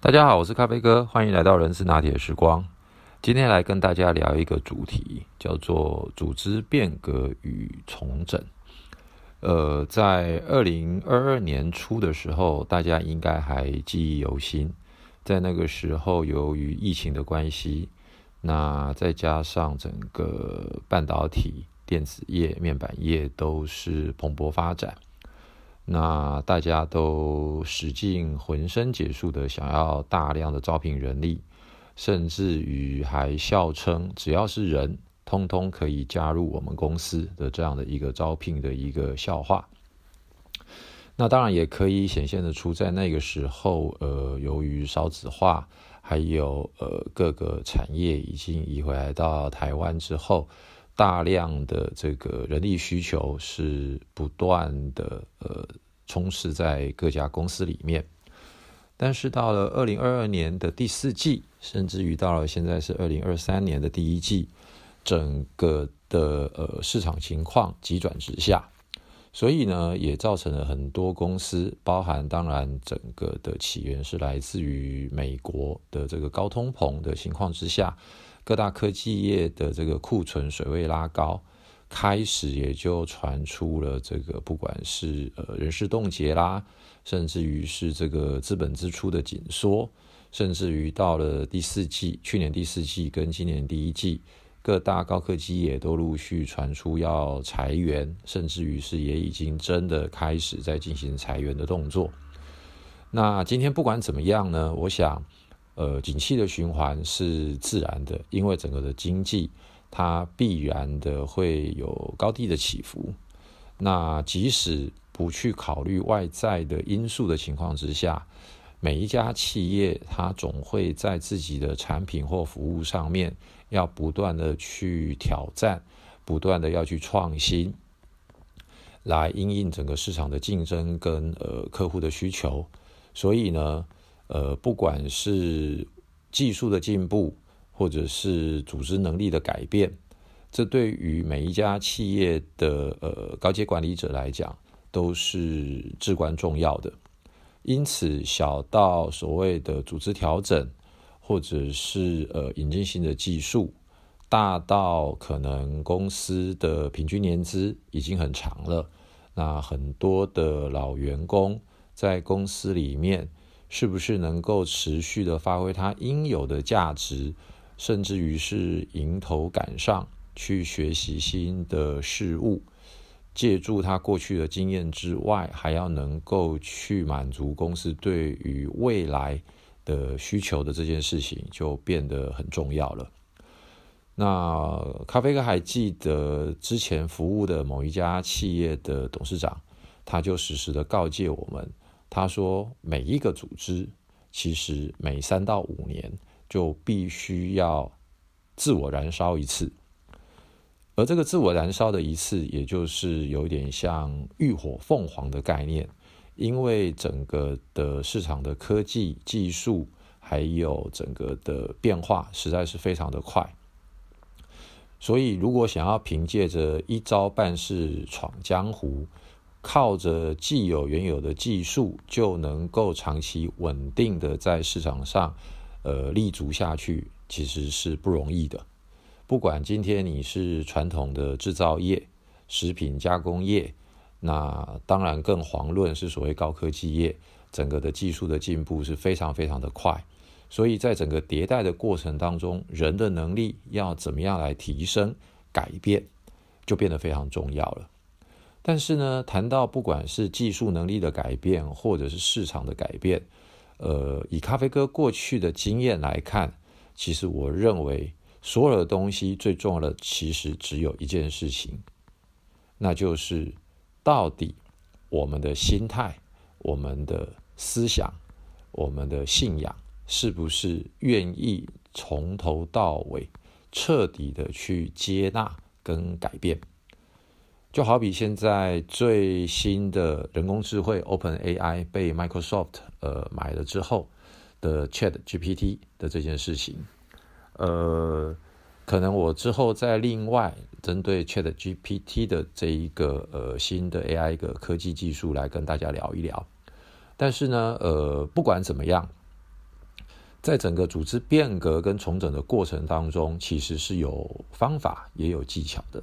大家好，我是咖啡哥，欢迎来到人事拿铁时光。今天来跟大家聊一个主题，叫做组织变革与重整。呃，在二零二二年初的时候，大家应该还记忆犹新。在那个时候，由于疫情的关系，那再加上整个半导体、电子业、面板业都是蓬勃发展。那大家都使尽浑身解数的想要大量的招聘人力，甚至于还笑称只要是人，通通可以加入我们公司的这样的一个招聘的一个笑话。那当然也可以显现的出，在那个时候，呃，由于少子化，还有呃各个产业已经移回来到台湾之后。大量的这个人力需求是不断的呃充斥在各家公司里面，但是到了二零二二年的第四季，甚至于到了现在是二零二三年的第一季，整个的呃市场情况急转直下，所以呢也造成了很多公司，包含当然整个的起源是来自于美国的这个高通膨的情况之下。各大科技业的这个库存水位拉高，开始也就传出了这个不管是呃人事冻结啦，甚至于是这个资本支出的紧缩，甚至于到了第四季，去年第四季跟今年第一季，各大高科技也都陆续传出要裁员，甚至于是也已经真的开始在进行裁员的动作。那今天不管怎么样呢，我想。呃，景气的循环是自然的，因为整个的经济它必然的会有高低的起伏。那即使不去考虑外在的因素的情况之下，每一家企业它总会在自己的产品或服务上面要不断的去挑战，不断的要去创新，来应应整个市场的竞争跟呃客户的需求。所以呢。呃，不管是技术的进步，或者是组织能力的改变，这对于每一家企业的呃高阶管理者来讲，都是至关重要的。因此，小到所谓的组织调整，或者是呃引进新的技术，大到可能公司的平均年资已经很长了，那很多的老员工在公司里面。是不是能够持续的发挥它应有的价值，甚至于是迎头赶上去学习新的事物，借助他过去的经验之外，还要能够去满足公司对于未来的需求的这件事情，就变得很重要了。那咖啡哥还记得之前服务的某一家企业的董事长，他就实时的告诫我们。他说：“每一个组织，其实每三到五年就必须要自我燃烧一次，而这个自我燃烧的一次，也就是有点像浴火凤凰的概念，因为整个的市场的科技技术还有整个的变化实在是非常的快，所以如果想要凭借着一招半式闯江湖。”靠着既有原有的技术就能够长期稳定的在市场上，呃立足下去，其实是不容易的。不管今天你是传统的制造业、食品加工业，那当然更遑论是所谓高科技业，整个的技术的进步是非常非常的快。所以在整个迭代的过程当中，人的能力要怎么样来提升、改变，就变得非常重要了。但是呢，谈到不管是技术能力的改变，或者是市场的改变，呃，以咖啡哥过去的经验来看，其实我认为所有的东西最重要的其实只有一件事情，那就是到底我们的心态、我们的思想、我们的信仰，是不是愿意从头到尾彻底的去接纳跟改变。就好比现在最新的人工智慧 Open AI 被 Microsoft 呃买了之后的 Chat GPT 的这件事情，呃，可能我之后再另外针对 Chat GPT 的这一个呃新的 AI 一个科技技术来跟大家聊一聊。但是呢，呃，不管怎么样，在整个组织变革跟重整的过程当中，其实是有方法也有技巧的。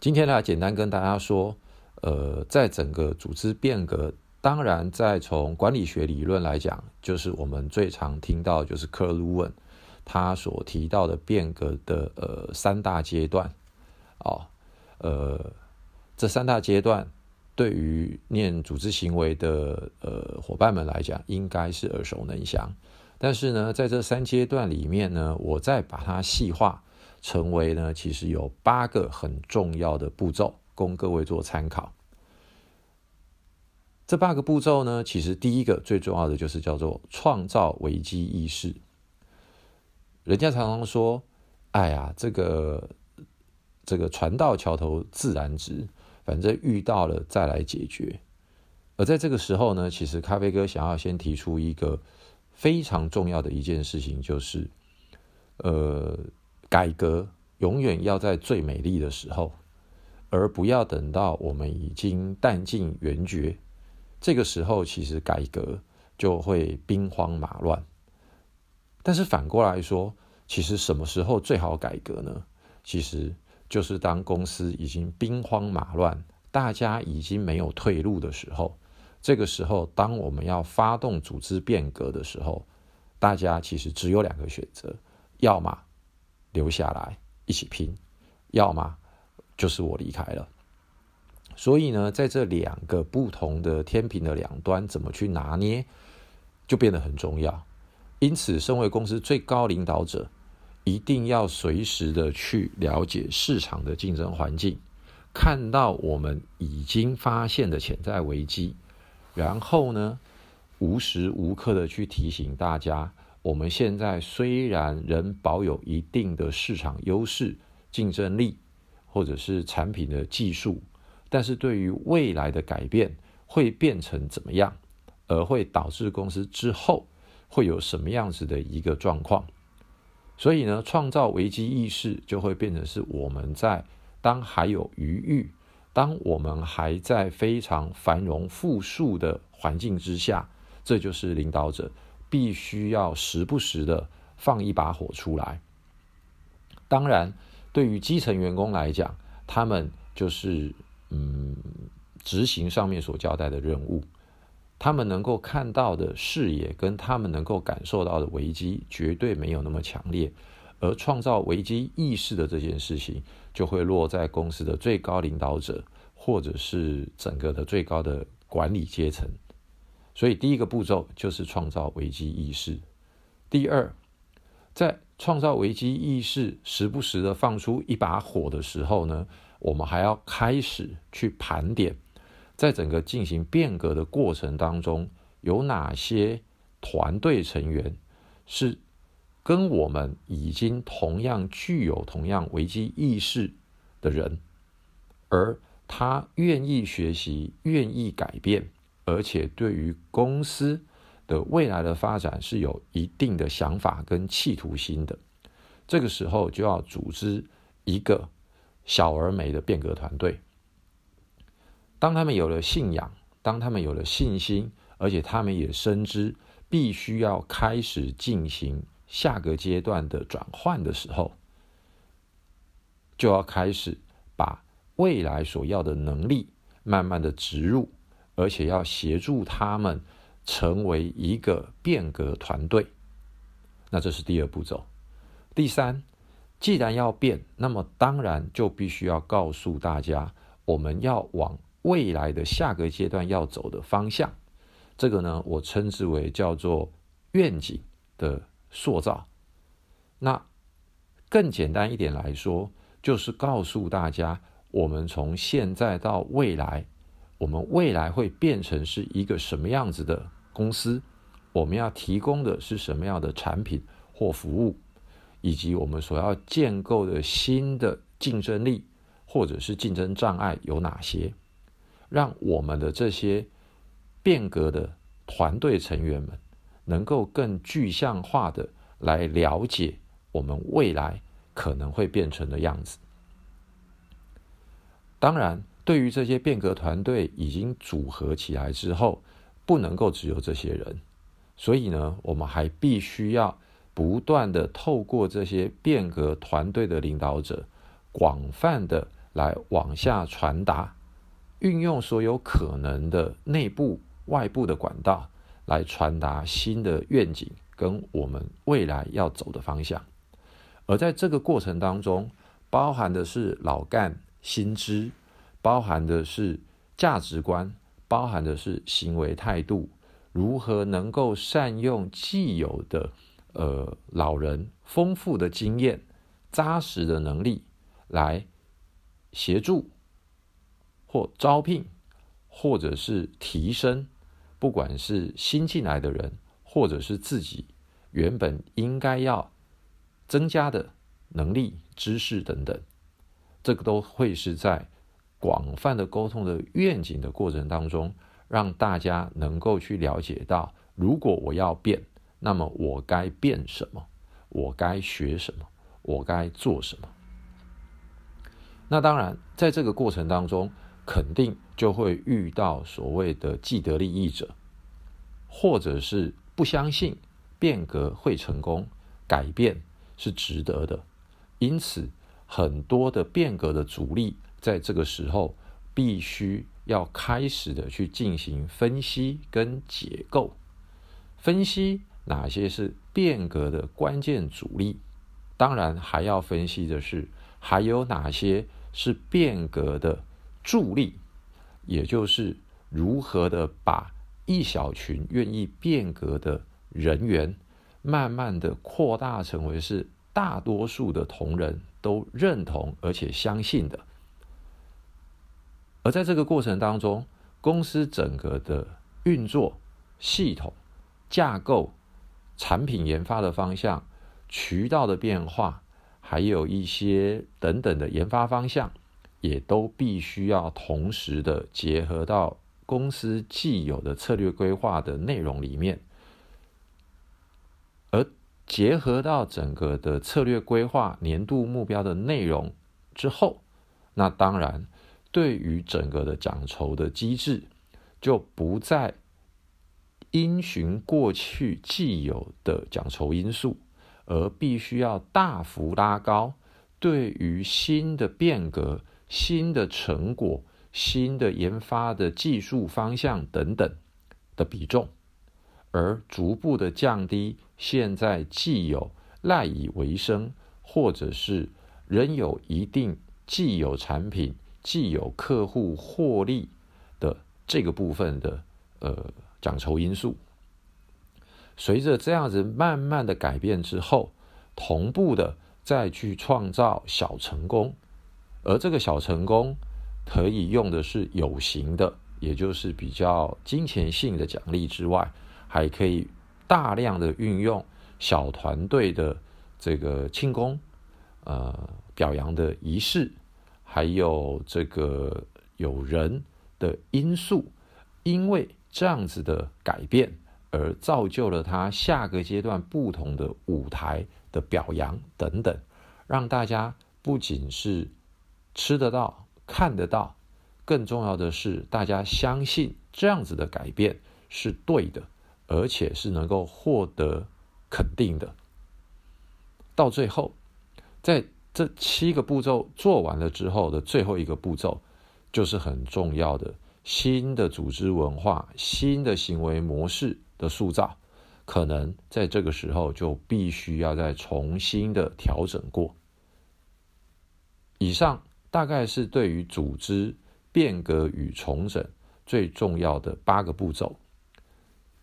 今天呢，简单跟大家说，呃，在整个组织变革，当然在从管理学理论来讲，就是我们最常听到就是克鲁文他所提到的变革的呃三大阶段，哦，呃，这三大阶段对于念组织行为的呃伙伴们来讲，应该是耳熟能详。但是呢，在这三阶段里面呢，我再把它细化。成为呢，其实有八个很重要的步骤，供各位做参考。这八个步骤呢，其实第一个最重要的就是叫做创造危机意识。人家常常说：“哎呀，这个这个船到桥头自然直，反正遇到了再来解决。”而在这个时候呢，其实咖啡哥想要先提出一个非常重要的一件事情，就是呃。改革永远要在最美丽的时候，而不要等到我们已经弹尽援绝。这个时候，其实改革就会兵荒马乱。但是反过来说，其实什么时候最好改革呢？其实就是当公司已经兵荒马乱，大家已经没有退路的时候。这个时候，当我们要发动组织变革的时候，大家其实只有两个选择：要么。留下来一起拼，要么就是我离开了。所以呢，在这两个不同的天平的两端，怎么去拿捏，就变得很重要。因此，身为公司最高领导者，一定要随时的去了解市场的竞争环境，看到我们已经发现的潜在危机，然后呢，无时无刻的去提醒大家。我们现在虽然仍保有一定的市场优势、竞争力，或者是产品的技术，但是对于未来的改变会变成怎么样，而会导致公司之后会有什么样子的一个状况？所以呢，创造危机意识就会变成是我们在当还有余裕，当我们还在非常繁荣富庶的环境之下，这就是领导者。必须要时不时的放一把火出来。当然，对于基层员工来讲，他们就是嗯执行上面所交代的任务，他们能够看到的视野跟他们能够感受到的危机绝对没有那么强烈，而创造危机意识的这件事情，就会落在公司的最高领导者或者是整个的最高的管理阶层。所以，第一个步骤就是创造危机意识。第二，在创造危机意识、时不时的放出一把火的时候呢，我们还要开始去盘点，在整个进行变革的过程当中，有哪些团队成员是跟我们已经同样具有同样危机意识的人，而他愿意学习，愿意改变。而且对于公司的未来的发展是有一定的想法跟企图心的，这个时候就要组织一个小而美的变革团队。当他们有了信仰，当他们有了信心，而且他们也深知必须要开始进行下个阶段的转换的时候，就要开始把未来所要的能力慢慢的植入。而且要协助他们成为一个变革团队，那这是第二步骤。第三，既然要变，那么当然就必须要告诉大家，我们要往未来的下个阶段要走的方向。这个呢，我称之为叫做愿景的塑造。那更简单一点来说，就是告诉大家，我们从现在到未来。我们未来会变成是一个什么样子的公司？我们要提供的是什么样的产品或服务，以及我们所要建构的新的竞争力或者是竞争障碍有哪些？让我们的这些变革的团队成员们能够更具象化的来了解我们未来可能会变成的样子。当然。对于这些变革团队已经组合起来之后，不能够只有这些人，所以呢，我们还必须要不断的透过这些变革团队的领导者，广泛的来往下传达，运用所有可能的内部、外部的管道来传达新的愿景跟我们未来要走的方向。而在这个过程当中，包含的是老干新知，包含的是价值观，包含的是行为态度。如何能够善用既有的呃老人丰富的经验、扎实的能力来协助或招聘，或者是提升，不管是新进来的人，或者是自己原本应该要增加的能力、知识等等，这个都会是在广泛的沟通的愿景的过程当中。让大家能够去了解到，如果我要变，那么我该变什么？我该学什么？我该做什么？那当然，在这个过程当中，肯定就会遇到所谓的既得利益者，或者是不相信变革会成功，改变是值得的。因此，很多的变革的阻力，在这个时候必须。要开始的去进行分析跟解构，分析哪些是变革的关键阻力，当然还要分析的是还有哪些是变革的助力，也就是如何的把一小群愿意变革的人员，慢慢的扩大成为是大多数的同仁都认同而且相信的。而在这个过程当中，公司整个的运作系统架构、产品研发的方向、渠道的变化，还有一些等等的研发方向，也都必须要同时的结合到公司既有的策略规划的内容里面，而结合到整个的策略规划年度目标的内容之后，那当然。对于整个的奖酬的机制，就不再因循过去既有的奖酬因素，而必须要大幅拉高对于新的变革、新的成果、新的研发的技术方向等等的比重，而逐步的降低现在既有赖以为生，或者是仍有一定既有产品。既有客户获利的这个部分的呃奖酬因素，随着这样子慢慢的改变之后，同步的再去创造小成功，而这个小成功可以用的是有形的，也就是比较金钱性的奖励之外，还可以大量的运用小团队的这个庆功呃表扬的仪式。还有这个有人的因素，因为这样子的改变而造就了他下个阶段不同的舞台的表扬等等，让大家不仅是吃得到、看得到，更重要的是大家相信这样子的改变是对的，而且是能够获得肯定的。到最后，在。这七个步骤做完了之后的最后一个步骤，就是很重要的新的组织文化、新的行为模式的塑造，可能在这个时候就必须要再重新的调整过。以上大概是对于组织变革与重整最重要的八个步骤。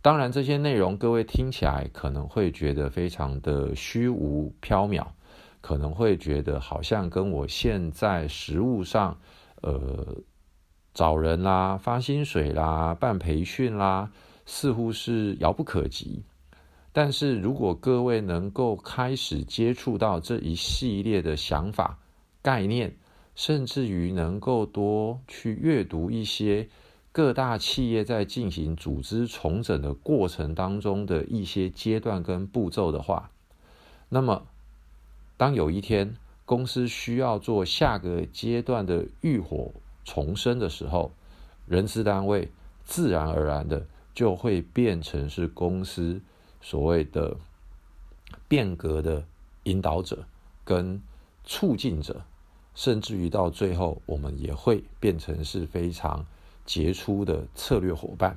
当然，这些内容各位听起来可能会觉得非常的虚无缥缈。可能会觉得好像跟我现在实务上，呃，找人啦、发薪水啦、办培训啦，似乎是遥不可及。但是如果各位能够开始接触到这一系列的想法、概念，甚至于能够多去阅读一些各大企业在进行组织重整的过程当中的一些阶段跟步骤的话，那么。当有一天公司需要做下个阶段的浴火重生的时候，人事单位自然而然的就会变成是公司所谓的变革的引导者跟促进者，甚至于到最后，我们也会变成是非常杰出的策略伙伴。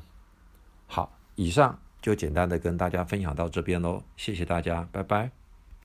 好，以上就简单的跟大家分享到这边喽，谢谢大家，拜拜。